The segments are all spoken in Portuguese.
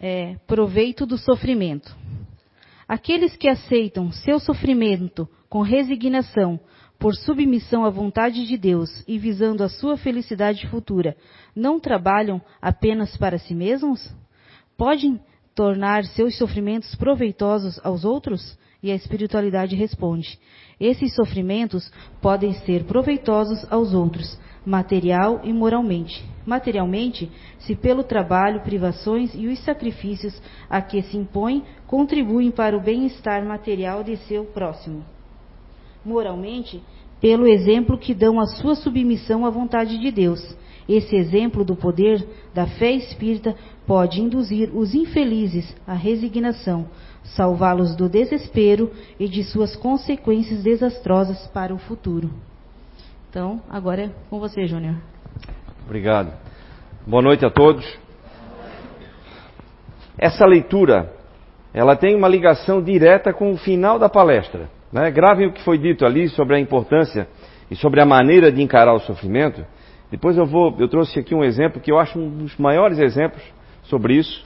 é, proveito do sofrimento. Aqueles que aceitam seu sofrimento com resignação, por submissão à vontade de Deus e visando a sua felicidade futura, não trabalham apenas para si mesmos? Podem tornar seus sofrimentos proveitosos aos outros? E a espiritualidade responde: esses sofrimentos podem ser proveitosos aos outros, material e moralmente. Materialmente, se pelo trabalho, privações e os sacrifícios a que se impõe contribuem para o bem-estar material de seu próximo. Moralmente, pelo exemplo que dão a sua submissão à vontade de Deus. Esse exemplo do poder da fé espírita pode induzir os infelizes à resignação, salvá-los do desespero e de suas consequências desastrosas para o futuro. Então, agora é com você, Júnior. Obrigado. Boa noite a todos. Essa leitura, ela tem uma ligação direta com o final da palestra. Né? Gravem o que foi dito ali sobre a importância e sobre a maneira de encarar o sofrimento. Depois eu vou, eu trouxe aqui um exemplo que eu acho um dos maiores exemplos sobre isso.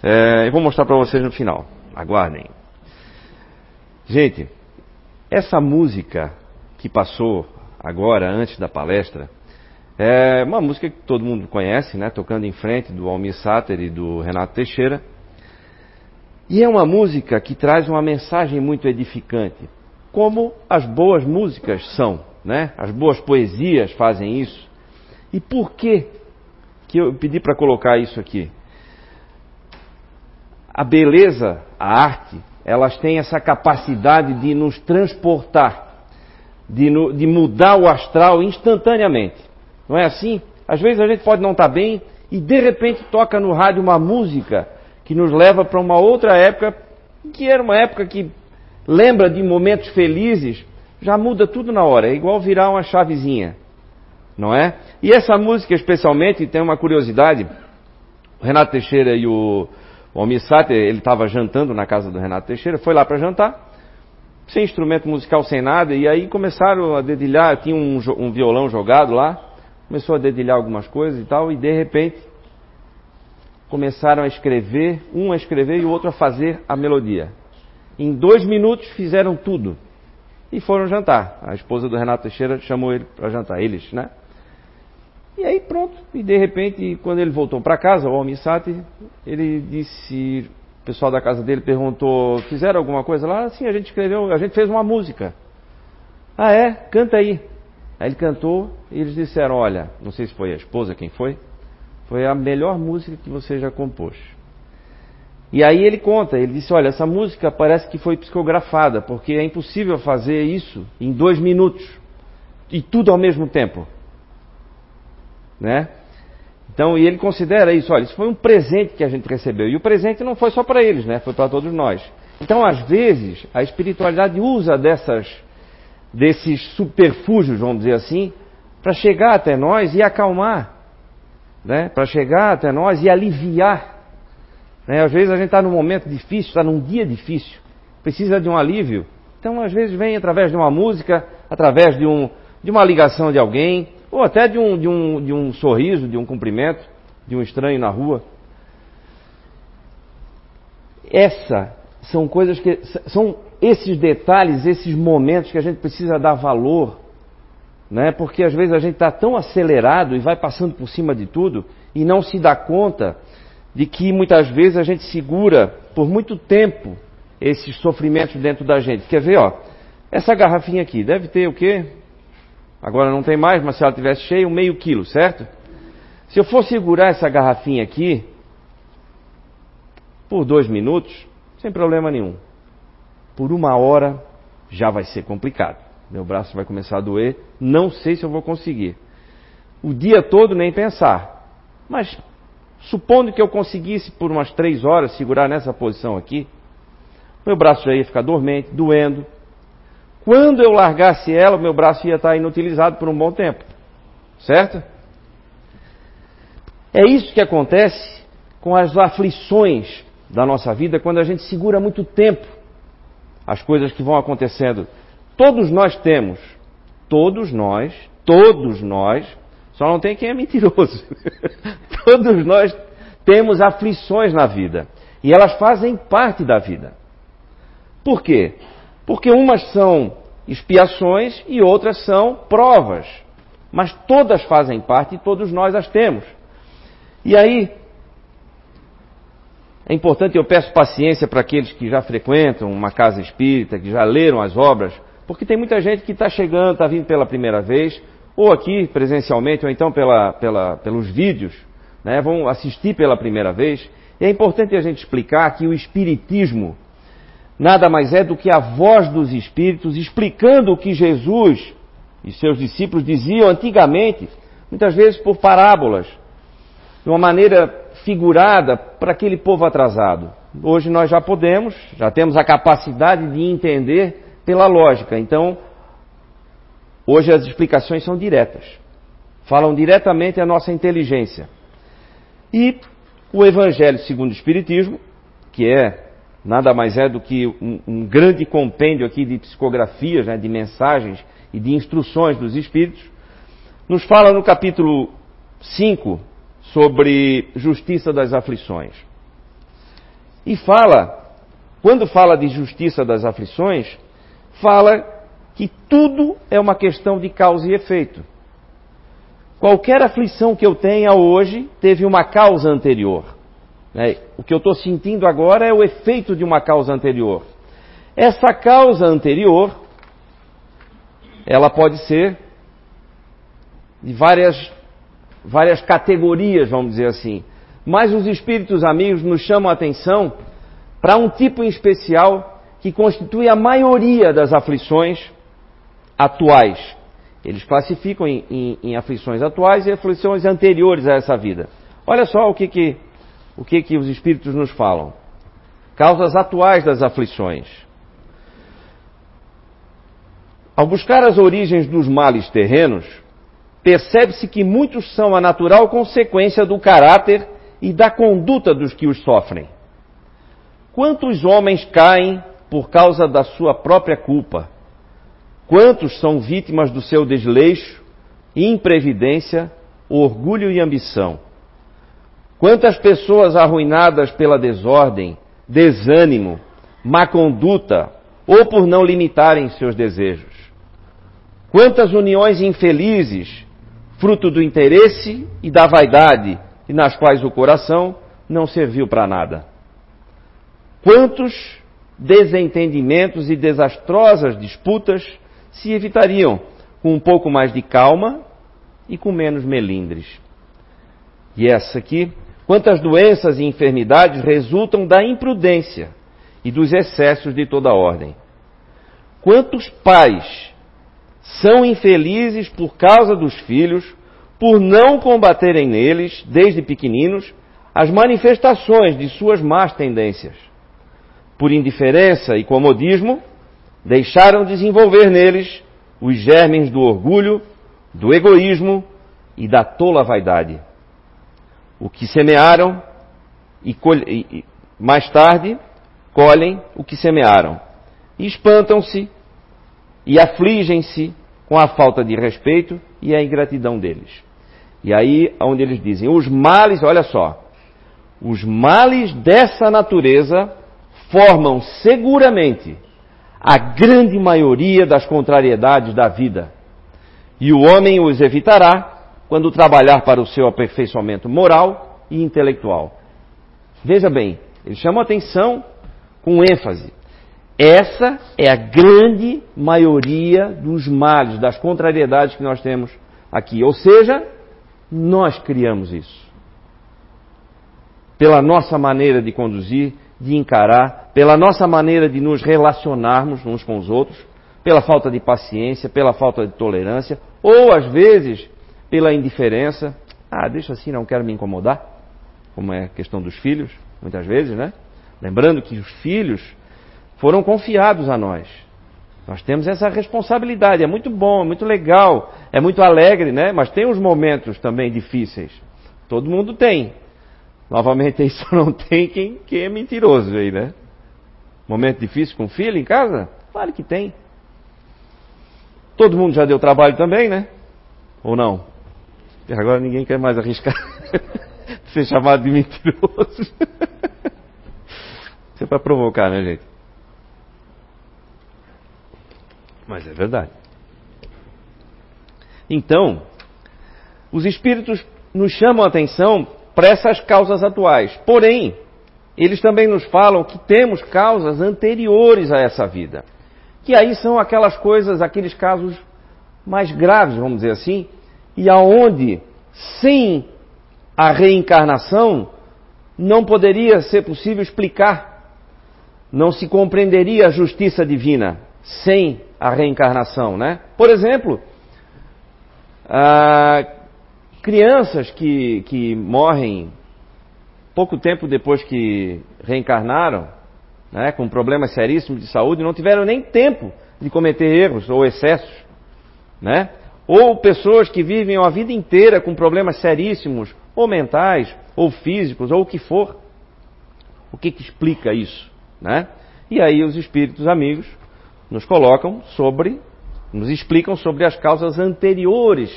É, eu vou mostrar para vocês no final. Aguardem. Gente, essa música que passou agora, antes da palestra, é uma música que todo mundo conhece, né? Tocando em frente do Almir Sater e do Renato Teixeira. E é uma música que traz uma mensagem muito edificante, como as boas músicas são, né? As boas poesias fazem isso. E por que que eu pedi para colocar isso aqui? a beleza, a arte, elas têm essa capacidade de nos transportar, de, de mudar o astral instantaneamente. Não é assim? Às vezes a gente pode não estar tá bem e de repente toca no rádio uma música que nos leva para uma outra época, que era uma época que lembra de momentos felizes, já muda tudo na hora, é igual virar uma chavezinha, não é? E essa música especialmente tem uma curiosidade, o Renato Teixeira e o o Almir Sater, ele estava jantando na casa do Renato Teixeira, foi lá para jantar, sem instrumento musical, sem nada, e aí começaram a dedilhar, tinha um, um violão jogado lá, começou a dedilhar algumas coisas e tal, e de repente começaram a escrever, um a escrever e o outro a fazer a melodia. Em dois minutos fizeram tudo. E foram jantar. A esposa do Renato Teixeira chamou ele para jantar, eles, né? E aí pronto, e de repente, quando ele voltou para casa, o Almissati, ele disse, o pessoal da casa dele perguntou, fizeram alguma coisa lá? Sim, a gente escreveu, a gente fez uma música. Ah é? Canta aí. Aí ele cantou e eles disseram, olha, não sei se foi a esposa, quem foi, foi a melhor música que você já compôs. E aí ele conta, ele disse, olha, essa música parece que foi psicografada, porque é impossível fazer isso em dois minutos. E tudo ao mesmo tempo né? Então, e ele considera isso, olha, isso foi um presente que a gente recebeu. E o presente não foi só para eles, né? Foi para todos nós. Então, às vezes, a espiritualidade usa dessas, desses superfúgios, vamos dizer assim, para chegar até nós e acalmar, né? Para chegar até nós e aliviar. Né? Às vezes a gente está num momento difícil, está num dia difícil, precisa de um alívio. Então, às vezes vem através de uma música, através de, um, de uma ligação de alguém, ou até de um, de um, de um sorriso, de um cumprimento, de um estranho na rua. Essa são coisas que são esses detalhes, esses momentos que a gente precisa dar valor, né? Porque às vezes a gente está tão acelerado e vai passando por cima de tudo e não se dá conta de que muitas vezes a gente segura por muito tempo esses sofrimentos dentro da gente. Quer ver, ó? Essa garrafinha aqui deve ter o quê? Agora não tem mais, mas se ela tivesse cheia, um meio quilo, certo? Se eu for segurar essa garrafinha aqui por dois minutos, sem problema nenhum. Por uma hora já vai ser complicado. Meu braço vai começar a doer. Não sei se eu vou conseguir. O dia todo nem pensar. Mas supondo que eu conseguisse por umas três horas segurar nessa posição aqui, meu braço já ia ficar dormente, doendo, quando eu largasse ela, o meu braço ia estar inutilizado por um bom tempo. Certo? É isso que acontece com as aflições da nossa vida quando a gente segura muito tempo as coisas que vão acontecendo. Todos nós temos, todos nós, todos nós, só não tem quem é mentiroso. todos nós temos aflições na vida. E elas fazem parte da vida. Por quê? Porque umas são expiações e outras são provas. Mas todas fazem parte e todos nós as temos. E aí, é importante, eu peço paciência para aqueles que já frequentam uma casa espírita, que já leram as obras, porque tem muita gente que está chegando, está vindo pela primeira vez, ou aqui presencialmente, ou então pela, pela, pelos vídeos, né, vão assistir pela primeira vez. E é importante a gente explicar que o Espiritismo nada mais é do que a voz dos Espíritos explicando o que Jesus e seus discípulos diziam antigamente, muitas vezes por parábolas, de uma maneira figurada para aquele povo atrasado. Hoje nós já podemos, já temos a capacidade de entender pela lógica. Então, hoje as explicações são diretas. Falam diretamente à nossa inteligência. E o Evangelho segundo o Espiritismo, que é nada mais é do que um, um grande compêndio aqui de psicografias, né, de mensagens e de instruções dos Espíritos, nos fala no capítulo 5 sobre justiça das aflições. E fala, quando fala de justiça das aflições, fala que tudo é uma questão de causa e efeito. Qualquer aflição que eu tenha hoje teve uma causa anterior. Né? O que eu estou sentindo agora é o efeito de uma causa anterior. Essa causa anterior, ela pode ser de várias, várias categorias, vamos dizer assim. Mas os espíritos amigos nos chamam a atenção para um tipo em especial que constitui a maioria das aflições atuais, eles classificam em, em, em, aflições atuais e aflições anteriores a essa vida. Olha só o que, que, o que, que os espíritos nos falam. Causas atuais das aflições. Ao buscar as origens dos males terrenos, percebe-se que muitos são a natural consequência do caráter e da conduta dos que os sofrem. Quantos homens caem por causa da sua própria culpa? Quantos são vítimas do seu desleixo, imprevidência, orgulho e ambição? Quantas pessoas arruinadas pela desordem, desânimo, má conduta ou por não limitarem seus desejos? Quantas uniões infelizes, fruto do interesse e da vaidade, e nas quais o coração não serviu para nada? Quantos desentendimentos e desastrosas disputas se evitariam com um pouco mais de calma e com menos melindres. E essa aqui, quantas doenças e enfermidades resultam da imprudência e dos excessos de toda ordem. Quantos pais são infelizes por causa dos filhos, por não combaterem neles, desde pequeninos, as manifestações de suas más tendências. Por indiferença e comodismo, deixaram desenvolver neles os germes do orgulho, do egoísmo e da tola vaidade. O que semearam e, e mais tarde colhem o que semearam. E espantam-se e afligem-se com a falta de respeito e a ingratidão deles. E aí, onde eles dizem, os males, olha só, os males dessa natureza formam seguramente a grande maioria das contrariedades da vida. E o homem os evitará quando trabalhar para o seu aperfeiçoamento moral e intelectual. Veja bem, ele chama atenção com ênfase. Essa é a grande maioria dos males, das contrariedades que nós temos aqui. Ou seja, nós criamos isso. Pela nossa maneira de conduzir, de encarar, pela nossa maneira de nos relacionarmos uns com os outros, pela falta de paciência, pela falta de tolerância, ou às vezes pela indiferença. Ah, deixa assim, não quero me incomodar, como é a questão dos filhos, muitas vezes, né? Lembrando que os filhos foram confiados a nós. Nós temos essa responsabilidade. É muito bom, é muito legal, é muito alegre, né? Mas tem os momentos também difíceis. Todo mundo tem. Novamente, isso não tem quem, quem é mentiroso aí, né? Momento difícil com filho em casa? Claro que tem. Todo mundo já deu trabalho também, né? Ou não? Agora ninguém quer mais arriscar. ser chamado de mentiroso. Isso é para provocar, né, gente? Mas é verdade. Então, os espíritos nos chamam a atenção para essas causas atuais. Porém, eles também nos falam que temos causas anteriores a essa vida. Que aí são aquelas coisas, aqueles casos mais graves, vamos dizer assim, e aonde, sem a reencarnação, não poderia ser possível explicar, não se compreenderia a justiça divina sem a reencarnação, né? Por exemplo, ah, crianças que, que morrem pouco tempo depois que reencarnaram, né, com problemas seríssimos de saúde, não tiveram nem tempo de cometer erros ou excessos, né? Ou pessoas que vivem a vida inteira com problemas seríssimos, ou mentais, ou físicos, ou o que for. O que, que explica isso, né? E aí os espíritos amigos nos colocam sobre, nos explicam sobre as causas anteriores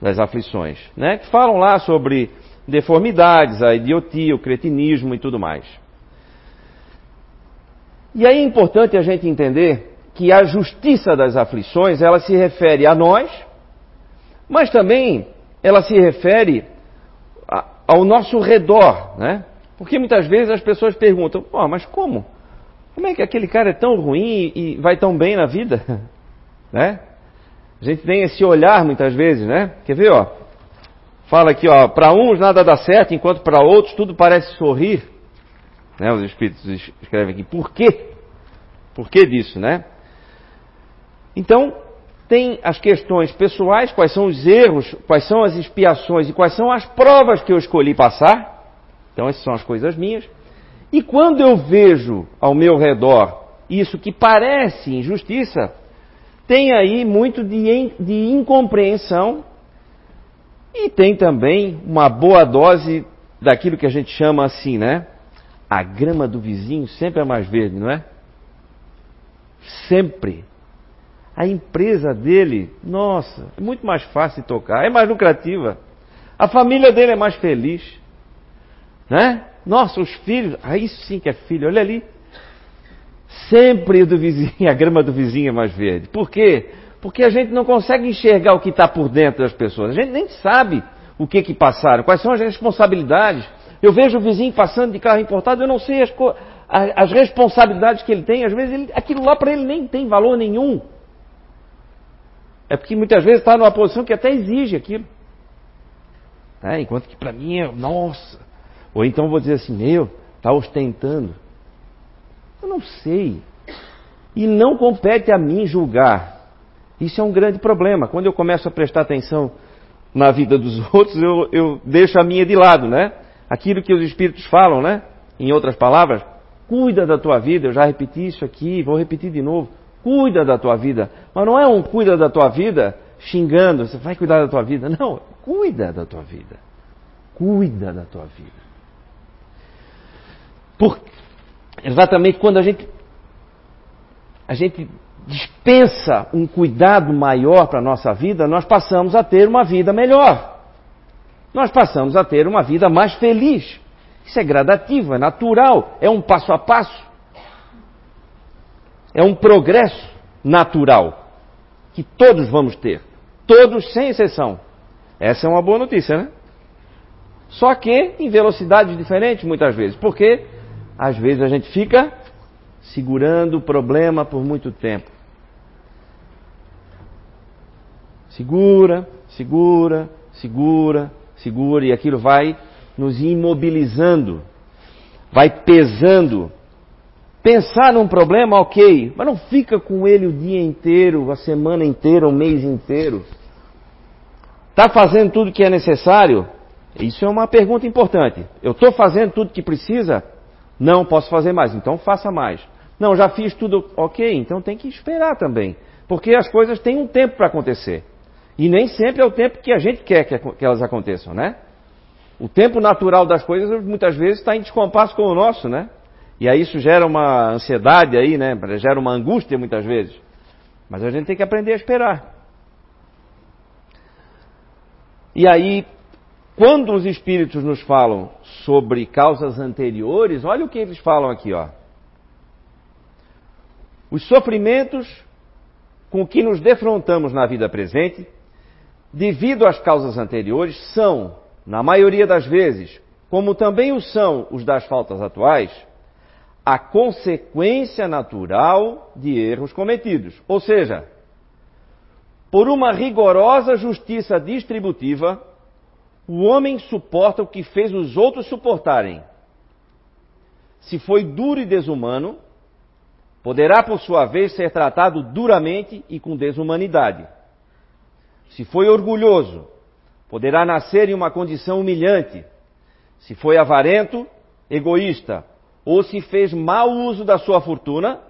das aflições, né? Que falam lá sobre deformidades, a idiotia, o cretinismo e tudo mais. E aí é importante a gente entender que a justiça das aflições, ela se refere a nós, mas também ela se refere a, ao nosso redor, né? Porque muitas vezes as pessoas perguntam, oh, mas como? Como é que aquele cara é tão ruim e vai tão bem na vida? né? A gente tem esse olhar muitas vezes, né? Quer ver, ó? Fala aqui, ó, para uns nada dá certo, enquanto para outros tudo parece sorrir. Né? Os espíritos escrevem aqui. Por quê? Por que disso, né? Então, tem as questões pessoais, quais são os erros, quais são as expiações e quais são as provas que eu escolhi passar. Então, essas são as coisas minhas. E quando eu vejo ao meu redor isso que parece injustiça, tem aí muito de, de incompreensão e tem também uma boa dose daquilo que a gente chama assim, né? A grama do vizinho sempre é mais verde, não é? Sempre. A empresa dele, nossa, é muito mais fácil de tocar, é mais lucrativa. A família dele é mais feliz. Né? Nossa, os filhos, aí sim que é filho, olha ali. Sempre do vizinho, a grama do vizinho é mais verde. Por quê? Porque a gente não consegue enxergar o que está por dentro das pessoas. A gente nem sabe o que que passaram, quais são as responsabilidades. Eu vejo o vizinho passando de carro importado, eu não sei as, as responsabilidades que ele tem. Às vezes ele, aquilo lá para ele nem tem valor nenhum. É porque muitas vezes está numa posição que até exige aquilo. É, enquanto que para mim é, nossa, ou então vou dizer assim, meu, está ostentando. Eu não sei. E não compete a mim julgar. Isso é um grande problema. Quando eu começo a prestar atenção na vida dos outros, eu, eu deixo a minha de lado, né? Aquilo que os espíritos falam, né? Em outras palavras, cuida da tua vida. Eu já repeti isso aqui, vou repetir de novo. Cuida da tua vida. Mas não é um cuida da tua vida xingando, você vai cuidar da tua vida. Não, cuida da tua vida. Cuida da tua vida. Por, exatamente quando a gente, a gente dispensa um cuidado maior para a nossa vida, nós passamos a ter uma vida melhor. Nós passamos a ter uma vida mais feliz. Isso é gradativo, é natural, é um passo a passo. É um progresso natural que todos vamos ter. Todos, sem exceção. Essa é uma boa notícia, né? Só que em velocidades diferentes, muitas vezes. Porque às vezes a gente fica segurando o problema por muito tempo. Segura, segura, segura, segura, e aquilo vai nos imobilizando, vai pesando. Pensar num problema, ok, mas não fica com ele o dia inteiro, a semana inteira, o mês inteiro. Está fazendo tudo que é necessário? Isso é uma pergunta importante. Eu estou fazendo tudo que precisa? Não posso fazer mais, então faça mais. Não, já fiz tudo ok, então tem que esperar também. Porque as coisas têm um tempo para acontecer. E nem sempre é o tempo que a gente quer que elas aconteçam, né? O tempo natural das coisas muitas vezes está em descompasso com o nosso, né? E aí isso gera uma ansiedade aí, né? Gera uma angústia muitas vezes. Mas a gente tem que aprender a esperar. E aí quando os espíritos nos falam sobre causas anteriores, olha o que eles falam aqui, ó. Os sofrimentos com que nos defrontamos na vida presente, devido às causas anteriores, são, na maioria das vezes, como também o são os das faltas atuais, a consequência natural de erros cometidos. Ou seja, por uma rigorosa justiça distributiva, o homem suporta o que fez os outros suportarem. Se foi duro e desumano, poderá por sua vez ser tratado duramente e com desumanidade. Se foi orgulhoso, poderá nascer em uma condição humilhante. Se foi avarento, egoísta, ou se fez mau uso da sua fortuna,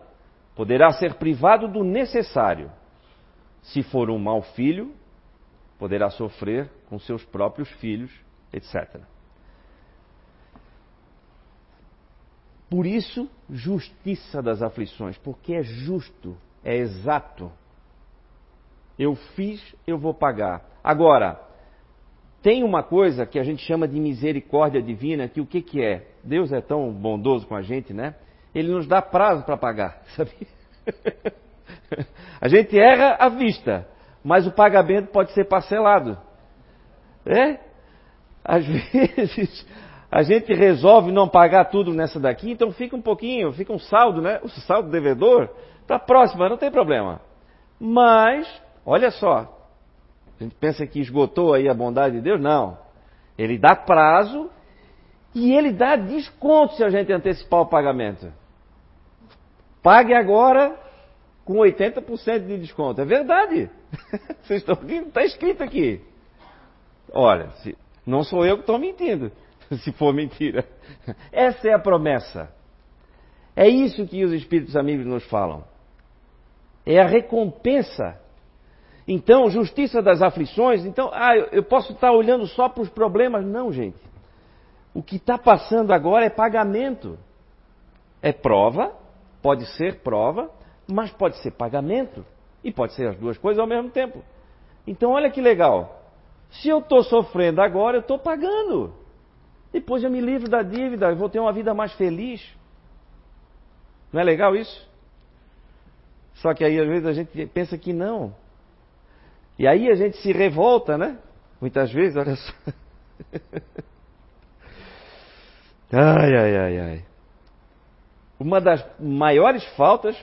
poderá ser privado do necessário. Se for um mau filho, poderá sofrer com seus próprios filhos, etc. Por isso, justiça das aflições, porque é justo, é exato. Eu fiz, eu vou pagar. Agora, tem uma coisa que a gente chama de misericórdia divina, que o que, que é? Deus é tão bondoso com a gente, né? Ele nos dá prazo para pagar, sabia? a gente erra à vista, mas o pagamento pode ser parcelado. É? Às vezes a gente resolve não pagar tudo nessa daqui, então fica um pouquinho, fica um saldo, né? O saldo devedor para a próxima, não tem problema. Mas, olha só, a gente pensa que esgotou aí a bondade de Deus, não. Ele dá prazo e ele dá desconto se a gente antecipar o pagamento. Pague agora com 80% de desconto. É verdade. Vocês estão está escrito aqui. Olha, se, não sou eu que estou mentindo. se for mentira. Essa é a promessa. É isso que os espíritos amigos nos falam. É a recompensa. Então, justiça das aflições. Então, ah, eu posso estar olhando só para os problemas. Não, gente. O que está passando agora é pagamento. É prova, pode ser prova, mas pode ser pagamento. E pode ser as duas coisas ao mesmo tempo. Então, olha que legal. Se eu estou sofrendo agora, eu estou pagando. Depois eu me livro da dívida, eu vou ter uma vida mais feliz. Não é legal isso? Só que aí às vezes a gente pensa que não. E aí a gente se revolta, né? Muitas vezes, olha só. ai, ai, ai, ai. Uma das maiores faltas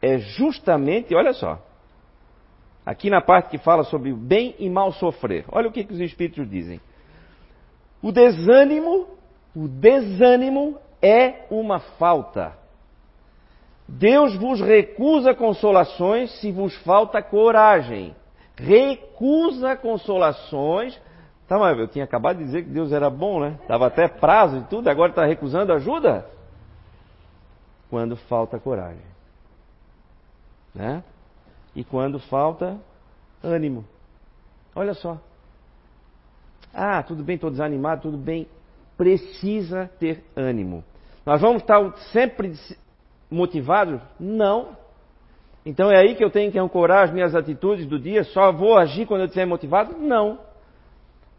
é justamente, olha só, aqui na parte que fala sobre bem e mal sofrer. Olha o que, que os Espíritos dizem. O desânimo, o desânimo é uma falta. Deus vos recusa consolações se vos falta coragem. Recusa consolações. Tá, mas eu tinha acabado de dizer que Deus era bom, né? Tava até prazo e tudo, agora está recusando ajuda? Quando falta coragem. Né? E quando falta ânimo. Olha só. Ah, tudo bem, estou desanimado, tudo bem. Precisa ter ânimo. Nós vamos estar sempre motivados? Não. Então é aí que eu tenho que ancorar as minhas atitudes do dia? Só vou agir quando eu estiver motivado? Não.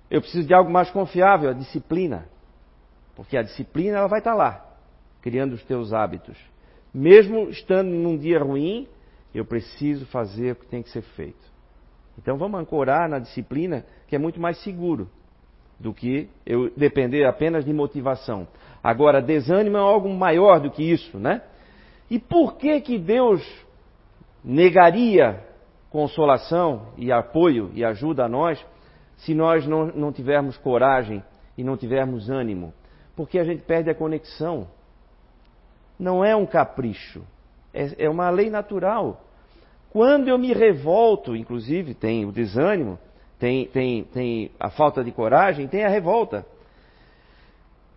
Eu preciso de algo mais confiável, a disciplina. Porque a disciplina ela vai estar lá, criando os teus hábitos. Mesmo estando num dia ruim, eu preciso fazer o que tem que ser feito. Então vamos ancorar na disciplina, que é muito mais seguro do que eu depender apenas de motivação. Agora, desânimo é algo maior do que isso, né? E por que que Deus negaria consolação e apoio e ajuda a nós se nós não, não tivermos coragem e não tivermos ânimo? Porque a gente perde a conexão. Não é um capricho, é, é uma lei natural. Quando eu me revolto, inclusive tem o desânimo, tem, tem, tem a falta de coragem, tem a revolta.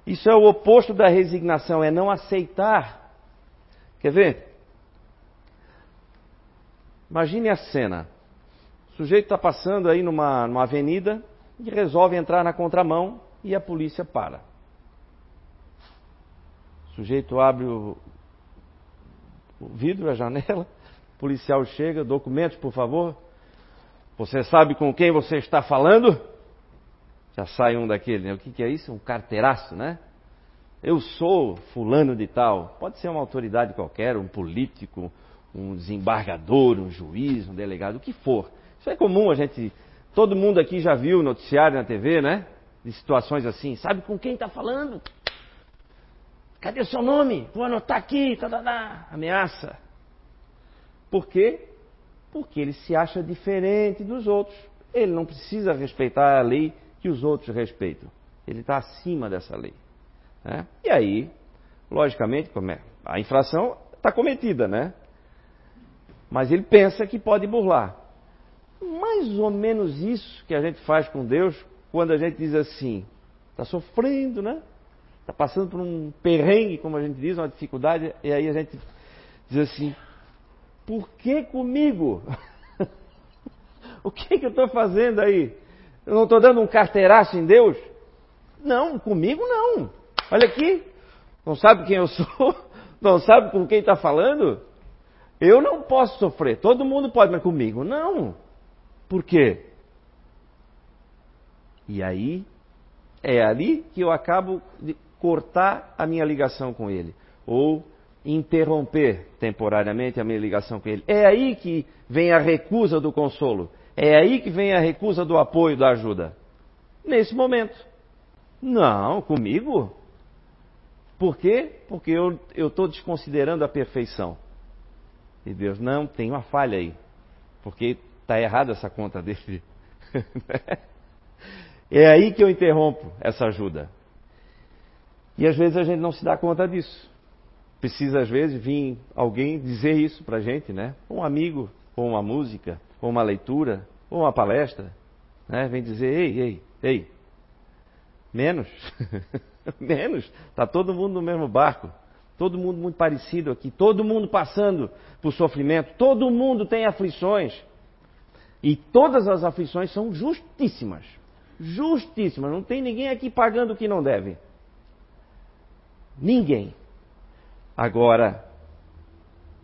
Isso é o oposto da resignação, é não aceitar. Quer ver? Imagine a cena. O sujeito está passando aí numa, numa avenida e resolve entrar na contramão e a polícia para. O sujeito abre o, o vidro, a janela, o policial chega, documentos, por favor. Você sabe com quem você está falando? Já sai um daquele, né? O que, que é isso? Um carteiraço, né? Eu sou fulano de tal. Pode ser uma autoridade qualquer, um político, um desembargador, um juiz, um delegado, o que for. Isso é comum, a gente. Todo mundo aqui já viu noticiário na TV, né? De situações assim. Sabe com quem está falando? Cadê o seu nome? Vou anotar aqui, tá, tá, tá. ameaça. Por quê? Porque ele se acha diferente dos outros. Ele não precisa respeitar a lei que os outros respeitam. Ele está acima dessa lei. Né? E aí, logicamente, é? a infração está cometida, né? Mas ele pensa que pode burlar. Mais ou menos isso que a gente faz com Deus quando a gente diz assim: está sofrendo, né? Está passando por um perrengue, como a gente diz, uma dificuldade, e aí a gente diz assim: por que comigo? o que, que eu estou fazendo aí? Eu não estou dando um carteiraço em Deus? Não, comigo não. Olha aqui, não sabe quem eu sou? Não sabe com quem está falando? Eu não posso sofrer. Todo mundo pode, mas comigo não. Por quê? E aí, é ali que eu acabo de cortar a minha ligação com ele. Ou interromper temporariamente a minha ligação com ele. É aí que vem a recusa do consolo. É aí que vem a recusa do apoio, da ajuda. Nesse momento. Não, comigo? Por quê? Porque eu estou desconsiderando a perfeição. E Deus, não, tem uma falha aí. Porque está errada essa conta dele. é aí que eu interrompo essa ajuda. E às vezes a gente não se dá conta disso. Precisa, às vezes, vir alguém dizer isso para a gente, né? Um amigo, ou uma música, ou uma leitura, ou uma palestra, né? Vem dizer, ei, ei, ei, menos, menos, está todo mundo no mesmo barco, todo mundo muito parecido aqui, todo mundo passando por sofrimento, todo mundo tem aflições, e todas as aflições são justíssimas, justíssimas, não tem ninguém aqui pagando o que não deve. Ninguém. Agora,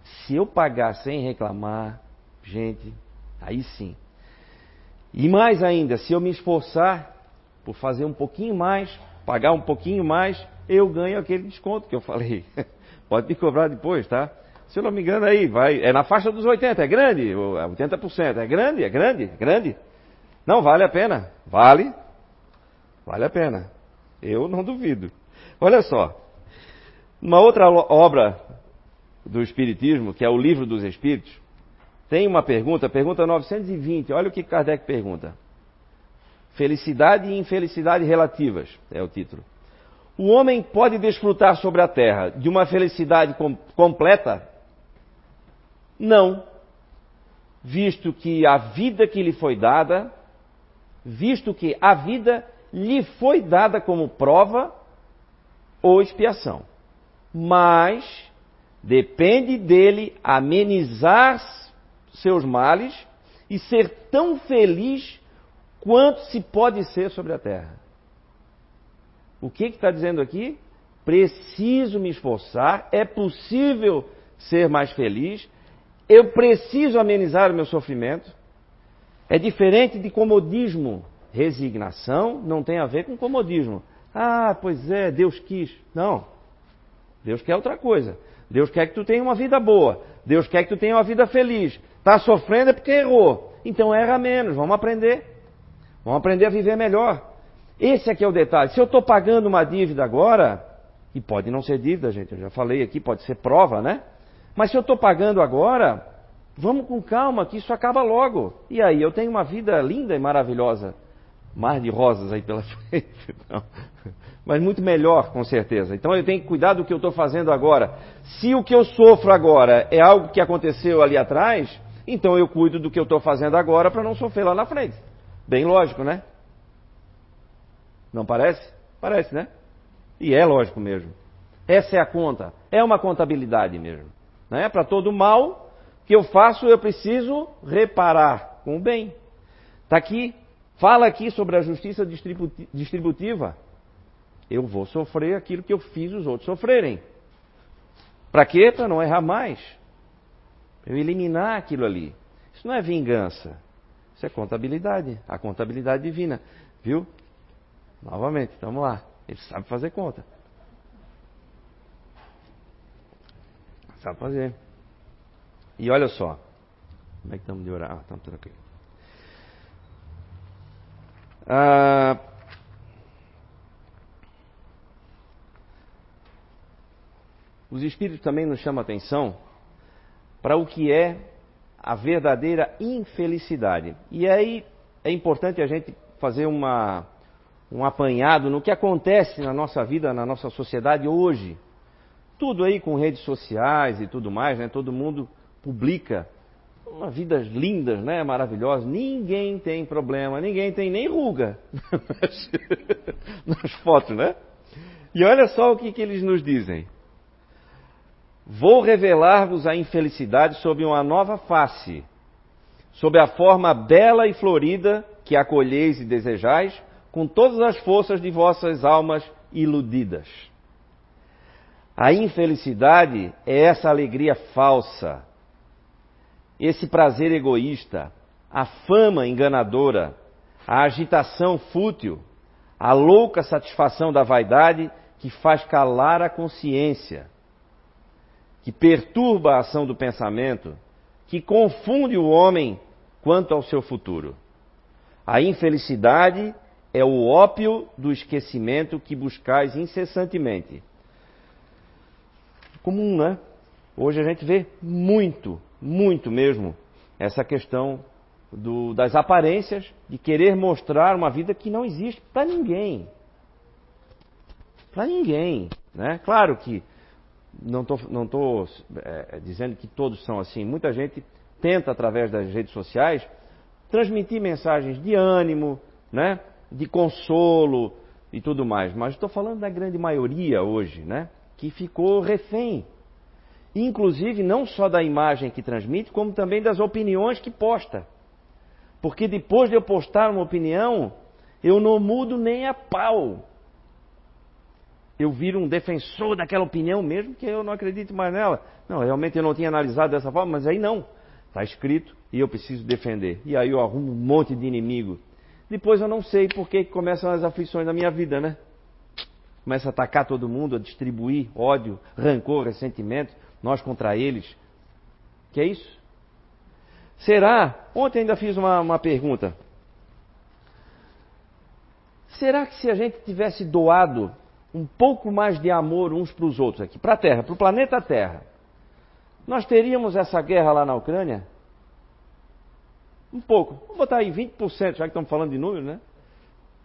se eu pagar sem reclamar, gente, aí sim. E mais ainda, se eu me esforçar por fazer um pouquinho mais, pagar um pouquinho mais, eu ganho aquele desconto que eu falei. Pode me cobrar depois, tá? Se eu não me engano aí, vai, é na faixa dos 80, é grande, 80%, é grande, é grande, é grande. Não vale a pena, vale, vale a pena. Eu não duvido. Olha só, uma outra obra do Espiritismo, que é o Livro dos Espíritos, tem uma pergunta, pergunta 920. Olha o que Kardec pergunta. Felicidade e infelicidade relativas é o título. O homem pode desfrutar sobre a terra de uma felicidade com, completa? Não. Visto que a vida que lhe foi dada, visto que a vida lhe foi dada como prova ou expiação mas depende dele amenizar seus males e ser tão feliz quanto se pode ser sobre a terra. O que está dizendo aqui? Preciso me esforçar, é possível ser mais feliz, eu preciso amenizar o meu sofrimento. É diferente de comodismo. Resignação não tem a ver com comodismo. Ah, pois é, Deus quis. Não. Deus quer outra coisa. Deus quer que tu tenha uma vida boa. Deus quer que tu tenha uma vida feliz. Está sofrendo é porque errou. Então erra menos. Vamos aprender. Vamos aprender a viver melhor. Esse aqui é o detalhe. Se eu estou pagando uma dívida agora, e pode não ser dívida, gente, eu já falei aqui, pode ser prova, né? Mas se eu estou pagando agora, vamos com calma, que isso acaba logo. E aí eu tenho uma vida linda e maravilhosa. Mar de rosas aí pela frente. Não mas muito melhor, com certeza. Então eu tenho que cuidar do que eu estou fazendo agora. Se o que eu sofro agora é algo que aconteceu ali atrás, então eu cuido do que eu estou fazendo agora para não sofrer lá na frente. Bem lógico, né? Não parece? Parece, né? E é lógico mesmo. Essa é a conta. É uma contabilidade mesmo. Né? Para todo mal que eu faço, eu preciso reparar com o bem. Está aqui. Fala aqui sobre a justiça distributiva eu vou sofrer aquilo que eu fiz os outros sofrerem. Para quê? Para não errar mais. Eu eliminar aquilo ali. Isso não é vingança. Isso é contabilidade. A contabilidade divina. Viu? Novamente, vamos lá. Ele sabe fazer conta. Sabe fazer. E olha só. Como é que estamos de orar? Ah, estamos tranquilo. Ah, os Espíritos também nos chamam a atenção para o que é a verdadeira infelicidade. E aí é importante a gente fazer uma, um apanhado no que acontece na nossa vida, na nossa sociedade hoje. Tudo aí com redes sociais e tudo mais, né? Todo mundo publica uma vidas lindas, né? Maravilhosas. Ninguém tem problema, ninguém tem nem ruga nas, nas fotos, né? E olha só o que, que eles nos dizem. Vou revelar-vos a infelicidade sob uma nova face, sob a forma bela e florida que acolheis e desejais, com todas as forças de vossas almas iludidas. A infelicidade é essa alegria falsa, esse prazer egoísta, a fama enganadora, a agitação fútil, a louca satisfação da vaidade que faz calar a consciência que perturba a ação do pensamento, que confunde o homem quanto ao seu futuro. A infelicidade é o ópio do esquecimento que buscais incessantemente. Comum, né? Hoje a gente vê muito, muito mesmo, essa questão do, das aparências, de querer mostrar uma vida que não existe para ninguém. Para ninguém. Né? Claro que não estou não tô, é, dizendo que todos são assim. Muita gente tenta, através das redes sociais, transmitir mensagens de ânimo, né? De consolo e tudo mais. Mas estou falando da grande maioria hoje, né? que ficou refém. Inclusive, não só da imagem que transmite, como também das opiniões que posta. Porque depois de eu postar uma opinião, eu não mudo nem a pau eu viro um defensor daquela opinião, mesmo que eu não acredite mais nela. Não, realmente eu não tinha analisado dessa forma, mas aí não. Está escrito e eu preciso defender. E aí eu arrumo um monte de inimigo. Depois eu não sei por que começam as aflições da minha vida, né? Começa a atacar todo mundo, a distribuir ódio, rancor, ressentimento, nós contra eles. Que é isso? Será? Ontem ainda fiz uma, uma pergunta. Será que se a gente tivesse doado um pouco mais de amor uns para os outros aqui, para a Terra, para o planeta Terra, nós teríamos essa guerra lá na Ucrânia? Um pouco. Vamos botar aí 20%, já que estamos falando de número, né?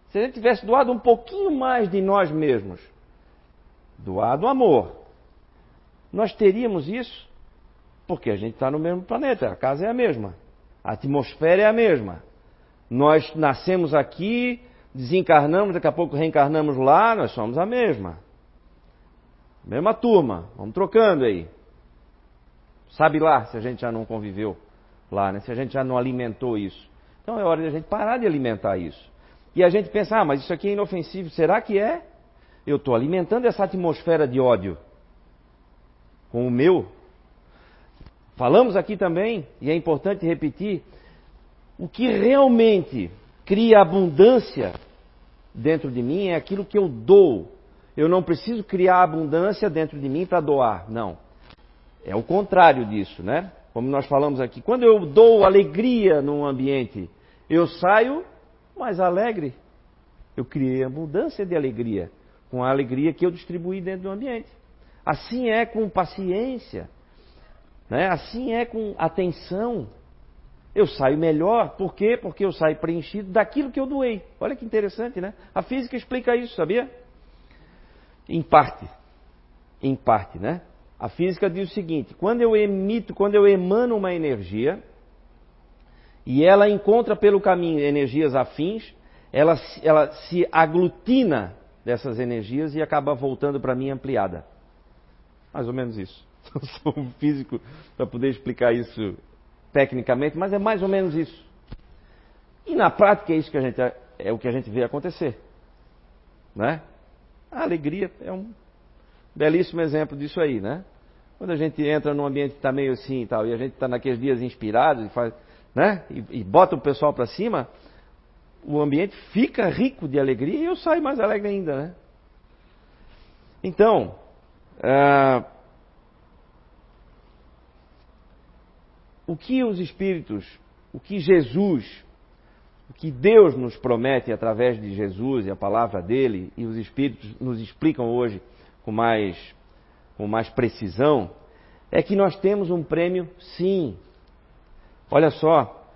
Se a gente tivesse doado um pouquinho mais de nós mesmos, doado amor, nós teríamos isso? Porque a gente está no mesmo planeta, a casa é a mesma, a atmosfera é a mesma. Nós nascemos aqui, desencarnamos, daqui a pouco reencarnamos lá, nós somos a mesma. Mesma turma, vamos trocando aí. Sabe lá se a gente já não conviveu lá, né? se a gente já não alimentou isso. Então é hora de a gente parar de alimentar isso. E a gente pensa, ah, mas isso aqui é inofensivo. Será que é? Eu estou alimentando essa atmosfera de ódio com o meu. Falamos aqui também, e é importante repetir, o que realmente cria abundância dentro de mim é aquilo que eu dou. Eu não preciso criar abundância dentro de mim para doar. Não. É o contrário disso, né? Como nós falamos aqui. Quando eu dou alegria num ambiente, eu saio mais alegre. Eu criei abundância de alegria com a alegria que eu distribuí dentro do ambiente. Assim é com paciência, né? assim é com atenção, eu saio melhor. Por quê? Porque eu saio preenchido daquilo que eu doei. Olha que interessante, né? A física explica isso, sabia? Em parte. Em parte, né? A física diz o seguinte: quando eu emito, quando eu emano uma energia e ela encontra pelo caminho energias afins, ela, ela se aglutina dessas energias e acaba voltando para mim ampliada. Mais ou menos isso. Eu sou um físico para poder explicar isso tecnicamente, mas é mais ou menos isso. E na prática é isso que a gente é o que a gente vê acontecer, né? A alegria é um belíssimo exemplo disso aí, né? Quando a gente entra num ambiente que está meio assim e tal, e a gente está naqueles dias inspirados e faz, né? E, e bota o pessoal para cima, o ambiente fica rico de alegria e eu saio mais alegre ainda, né? Então, uh, o que os Espíritos, o que Jesus, o que Deus nos promete através de Jesus e a palavra dele, e os Espíritos nos explicam hoje com mais, com mais precisão, é que nós temos um prêmio, sim. Olha só,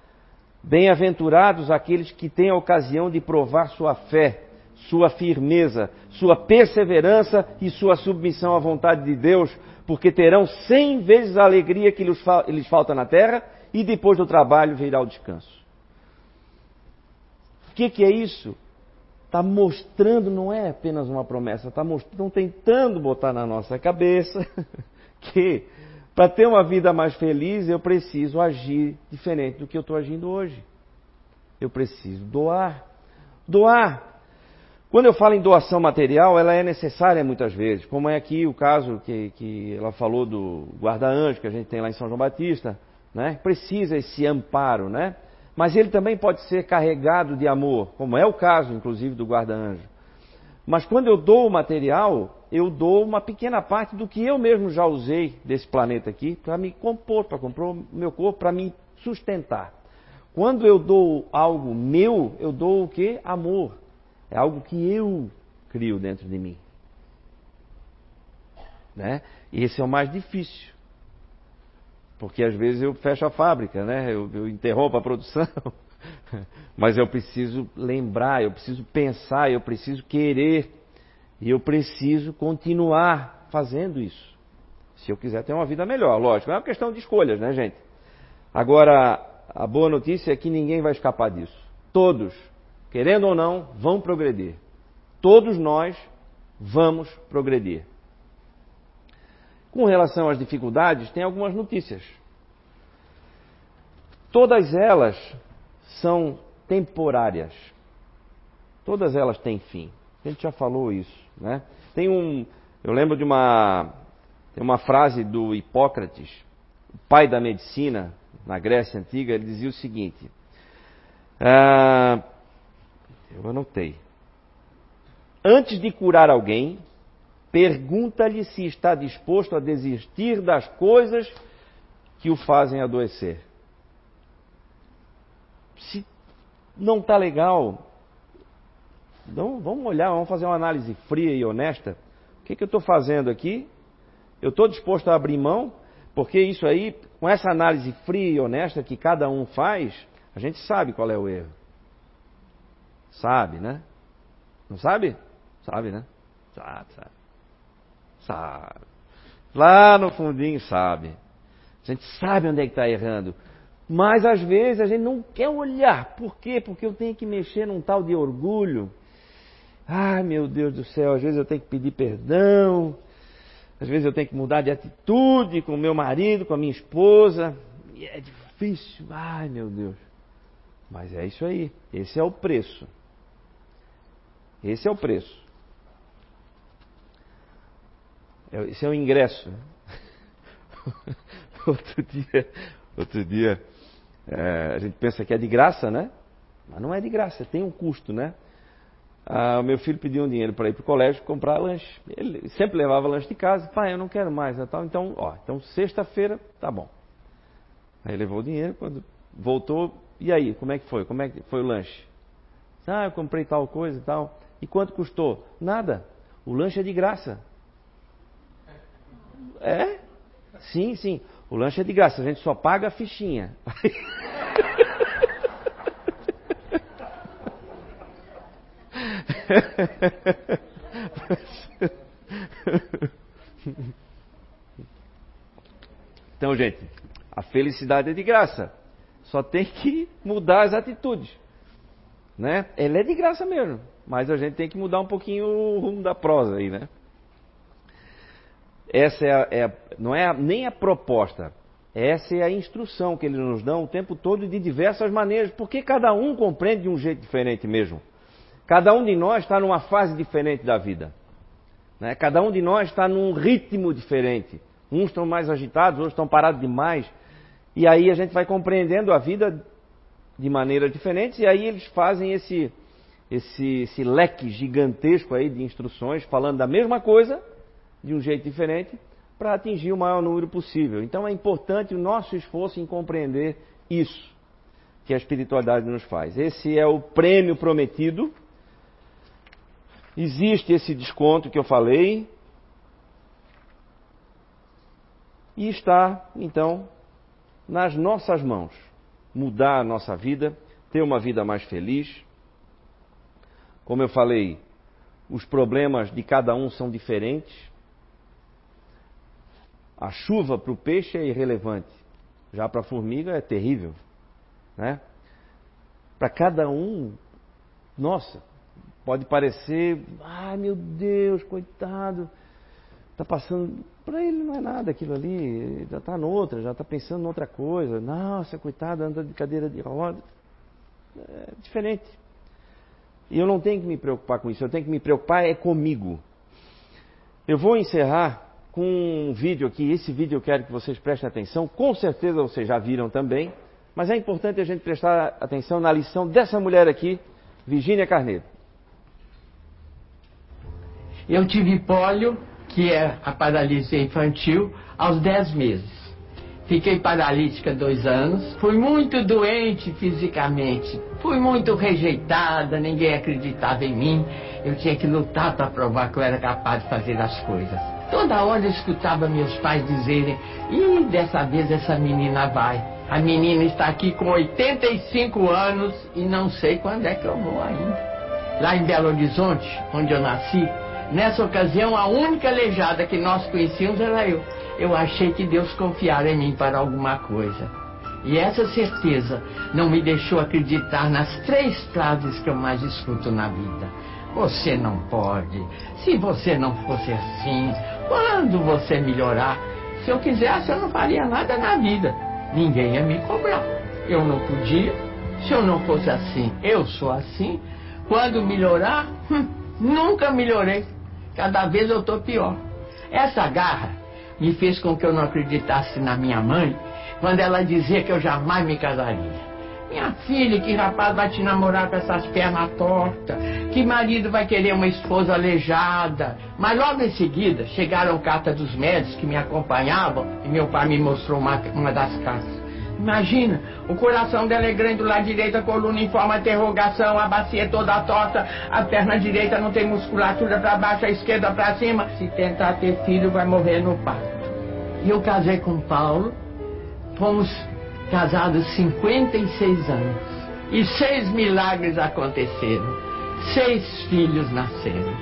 bem-aventurados aqueles que têm a ocasião de provar sua fé, sua firmeza, sua perseverança e sua submissão à vontade de Deus, porque terão cem vezes a alegria que lhes falta na terra e depois do trabalho virá o descanso. O que, que é isso? Está mostrando, não é apenas uma promessa, está tentando botar na nossa cabeça que para ter uma vida mais feliz, eu preciso agir diferente do que eu estou agindo hoje. Eu preciso doar. Doar. Quando eu falo em doação material, ela é necessária muitas vezes, como é aqui o caso que, que ela falou do guarda-anjo que a gente tem lá em São João Batista, né? Precisa esse amparo, né? Mas ele também pode ser carregado de amor, como é o caso, inclusive, do guarda-anjo. Mas quando eu dou o material, eu dou uma pequena parte do que eu mesmo já usei desse planeta aqui para me compor, para compor o meu corpo, para me sustentar. Quando eu dou algo meu, eu dou o que? Amor. É algo que eu crio dentro de mim. Né? E esse é o mais difícil. Porque às vezes eu fecho a fábrica, né? eu, eu interrompo a produção. Mas eu preciso lembrar, eu preciso pensar, eu preciso querer e eu preciso continuar fazendo isso. Se eu quiser ter uma vida melhor, lógico. É uma questão de escolhas, né, gente? Agora, a boa notícia é que ninguém vai escapar disso. Todos, querendo ou não, vão progredir. Todos nós vamos progredir. Com relação às dificuldades, tem algumas notícias. Todas elas são temporárias. Todas elas têm fim. A gente já falou isso, né? Tem um, eu lembro de uma, uma frase do Hipócrates, pai da medicina na Grécia antiga, ele dizia o seguinte: ah, eu anotei. Antes de curar alguém, pergunta-lhe se está disposto a desistir das coisas que o fazem adoecer. Se não está legal, então vamos olhar, vamos fazer uma análise fria e honesta. O que, que eu estou fazendo aqui? Eu estou disposto a abrir mão? Porque isso aí, com essa análise fria e honesta que cada um faz, a gente sabe qual é o erro. Sabe, né? Não sabe? Sabe, né? Sabe, sabe. Sabe. Lá no fundinho sabe. A gente sabe onde é que está errando. Mas às vezes a gente não quer olhar. Por quê? Porque eu tenho que mexer num tal de orgulho Ai meu Deus do céu, às vezes eu tenho que pedir perdão, às vezes eu tenho que mudar de atitude com o meu marido, com a minha esposa. E é difícil, ai meu Deus. Mas é isso aí, esse é o preço. Esse é o preço. Esse é o ingresso. outro dia, outro dia é, a gente pensa que é de graça, né? Mas não é de graça, tem um custo, né? Ah, o meu filho pediu um dinheiro para ir para o colégio comprar lanche. Ele sempre levava lanche de casa. Pai, eu não quero mais. Né, tal. Então, ó, então sexta-feira tá bom. Aí levou o dinheiro, quando voltou, e aí, como é que foi? Como é que foi o lanche? Ah, eu comprei tal coisa e tal. E quanto custou? Nada. O lanche é de graça. É? Sim, sim. O lanche é de graça, a gente só paga a fichinha. então, gente, a felicidade é de graça. Só tem que mudar as atitudes. Né? Ela é de graça mesmo. Mas a gente tem que mudar um pouquinho o rumo da prosa aí, né? Essa é, a, é a, não é a, nem a proposta, essa é a instrução que eles nos dão o tempo todo de diversas maneiras, porque cada um compreende de um jeito diferente mesmo. Cada um de nós está numa fase diferente da vida. Né? Cada um de nós está num ritmo diferente. Uns estão mais agitados, outros estão parados demais. E aí a gente vai compreendendo a vida de maneiras diferentes, e aí eles fazem esse, esse, esse leque gigantesco aí de instruções, falando da mesma coisa, de um jeito diferente, para atingir o maior número possível. Então é importante o nosso esforço em compreender isso que a espiritualidade nos faz. Esse é o prêmio prometido. Existe esse desconto que eu falei. E está, então, nas nossas mãos mudar a nossa vida, ter uma vida mais feliz. Como eu falei, os problemas de cada um são diferentes. A chuva para o peixe é irrelevante, já para a formiga é terrível. Né? Para cada um, nossa, pode parecer, ai meu Deus, coitado, está passando. Para ele não é nada aquilo ali, já está noutra, já está pensando em outra coisa. Nossa, coitado, anda de cadeira de roda. É diferente. E eu não tenho que me preocupar com isso, eu tenho que me preocupar é comigo. Eu vou encerrar com um vídeo aqui, esse vídeo eu quero que vocês prestem atenção, com certeza vocês já viram também, mas é importante a gente prestar atenção na lição dessa mulher aqui, Virgínia Carneiro. Eu tive pólio que é a paralisia infantil, aos 10 meses. Fiquei paralítica dois anos, fui muito doente fisicamente, fui muito rejeitada, ninguém acreditava em mim, eu tinha que lutar para provar que eu era capaz de fazer as coisas. Toda hora eu escutava meus pais dizerem: Ih, dessa vez essa menina vai. A menina está aqui com 85 anos e não sei quando é que eu vou ainda. Lá em Belo Horizonte, onde eu nasci, Nessa ocasião, a única aleijada que nós conhecíamos era eu. Eu achei que Deus confiara em mim para alguma coisa. E essa certeza não me deixou acreditar nas três frases que eu mais escuto na vida. Você não pode. Se você não fosse assim, quando você melhorar? Se eu quisesse, eu não faria nada na vida. Ninguém ia me cobrar. Eu não podia. Se eu não fosse assim, eu sou assim. Quando melhorar, hum, nunca melhorei. Cada vez eu estou pior. Essa garra me fez com que eu não acreditasse na minha mãe quando ela dizia que eu jamais me casaria. Minha filha, que rapaz vai te namorar com essas pernas tortas? Que marido vai querer uma esposa aleijada? Mas logo em seguida chegaram cartas dos médicos que me acompanhavam e meu pai me mostrou uma, uma das cartas. Imagina, o coração dela é grande do lado direito, a coluna em forma de interrogação, a bacia toda torta, a perna direita não tem musculatura para baixo, a esquerda para cima. Se tentar ter filho, vai morrer no parto. E eu casei com Paulo, fomos casados 56 anos. E seis milagres aconteceram. Seis filhos nasceram.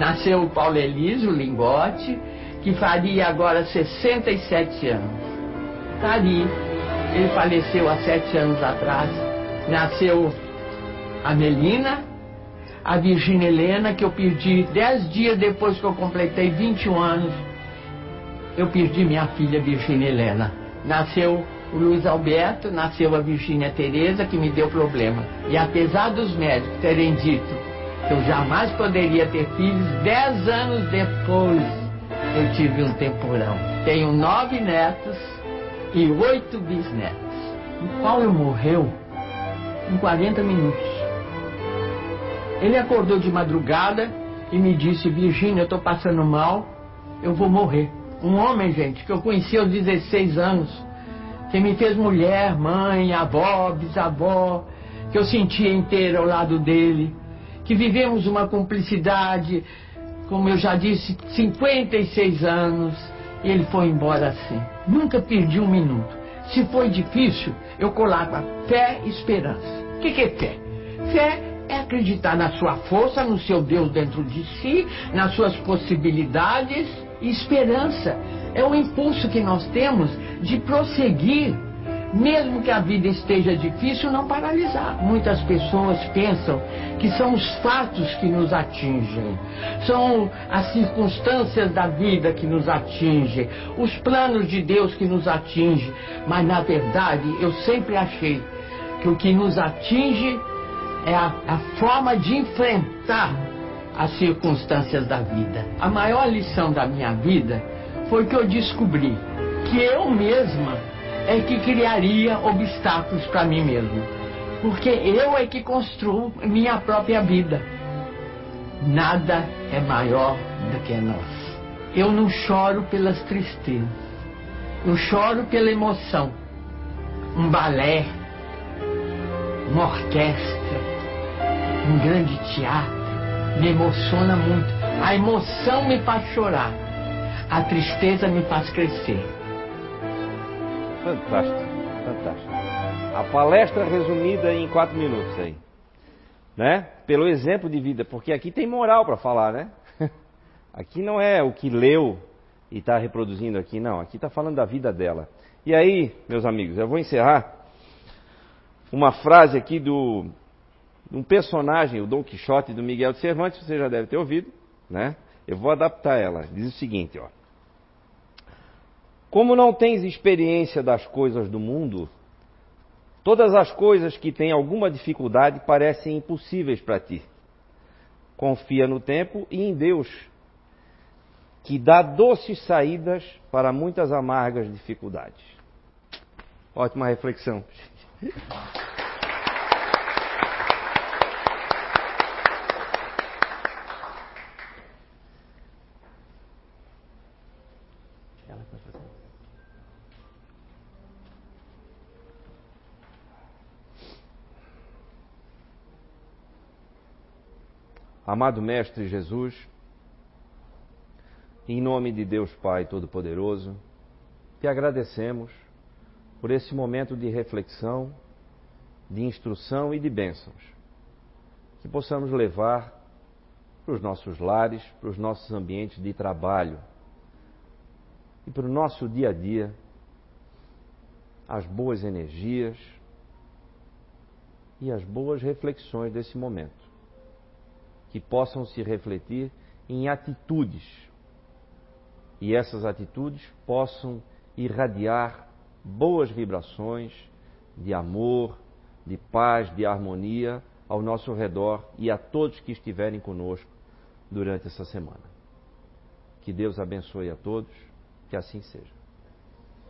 Nasceu o Paulo Elísio Lingote, que faria agora 67 anos. Tá ali ele faleceu há sete anos atrás. Nasceu a Melina, a Virgínia Helena, que eu perdi dez dias depois que eu completei 21 anos. Eu perdi minha filha Virgínia Helena. Nasceu o Luiz Alberto, nasceu a Virgínia Tereza, que me deu problema. E apesar dos médicos terem dito que eu jamais poderia ter filhos, dez anos depois eu tive um temporão. Tenho nove netos e oito bisnetos. O Paulo morreu em 40 minutos. Ele acordou de madrugada e me disse, Virgínia, eu estou passando mal, eu vou morrer. Um homem, gente, que eu conheci aos 16 anos, que me fez mulher, mãe, avó, bisavó, que eu sentia inteira ao lado dele, que vivemos uma cumplicidade, como eu já disse, 56 anos e ele foi embora assim. Nunca perdi um minuto. Se foi difícil, eu colava fé e esperança. O que, que é fé? Fé é acreditar na sua força, no seu Deus dentro de si, nas suas possibilidades. Esperança é o impulso que nós temos de prosseguir mesmo que a vida esteja difícil, não paralisar. Muitas pessoas pensam que são os fatos que nos atingem, são as circunstâncias da vida que nos atingem, os planos de Deus que nos atingem. Mas na verdade, eu sempre achei que o que nos atinge é a, a forma de enfrentar as circunstâncias da vida. A maior lição da minha vida foi que eu descobri que eu mesma é que criaria obstáculos para mim mesmo. Porque eu é que construo minha própria vida. Nada é maior do que nós. Eu não choro pelas tristezas. Eu choro pela emoção. Um balé, uma orquestra, um grande teatro me emociona muito. A emoção me faz chorar. A tristeza me faz crescer. Fantástico, fantástico. A palestra resumida em quatro minutos aí. Né? Pelo exemplo de vida, porque aqui tem moral para falar, né? Aqui não é o que leu e está reproduzindo aqui, não. Aqui está falando da vida dela. E aí, meus amigos, eu vou encerrar uma frase aqui do um personagem, o Dom Quixote do Miguel de Cervantes, você já deve ter ouvido, né? Eu vou adaptar ela. Diz o seguinte, ó: Como não tens experiência das coisas do mundo, todas as coisas que têm alguma dificuldade parecem impossíveis para ti. Confia no tempo e em Deus, que dá doces saídas para muitas amargas dificuldades. Ótima reflexão. Amado Mestre Jesus, em nome de Deus Pai Todo-Poderoso, te agradecemos por esse momento de reflexão, de instrução e de bênçãos, que possamos levar para os nossos lares, para os nossos ambientes de trabalho e para o nosso dia a dia as boas energias e as boas reflexões desse momento que possam se refletir em atitudes e essas atitudes possam irradiar boas vibrações de amor, de paz, de harmonia ao nosso redor e a todos que estiverem conosco durante essa semana. Que Deus abençoe a todos, que assim seja.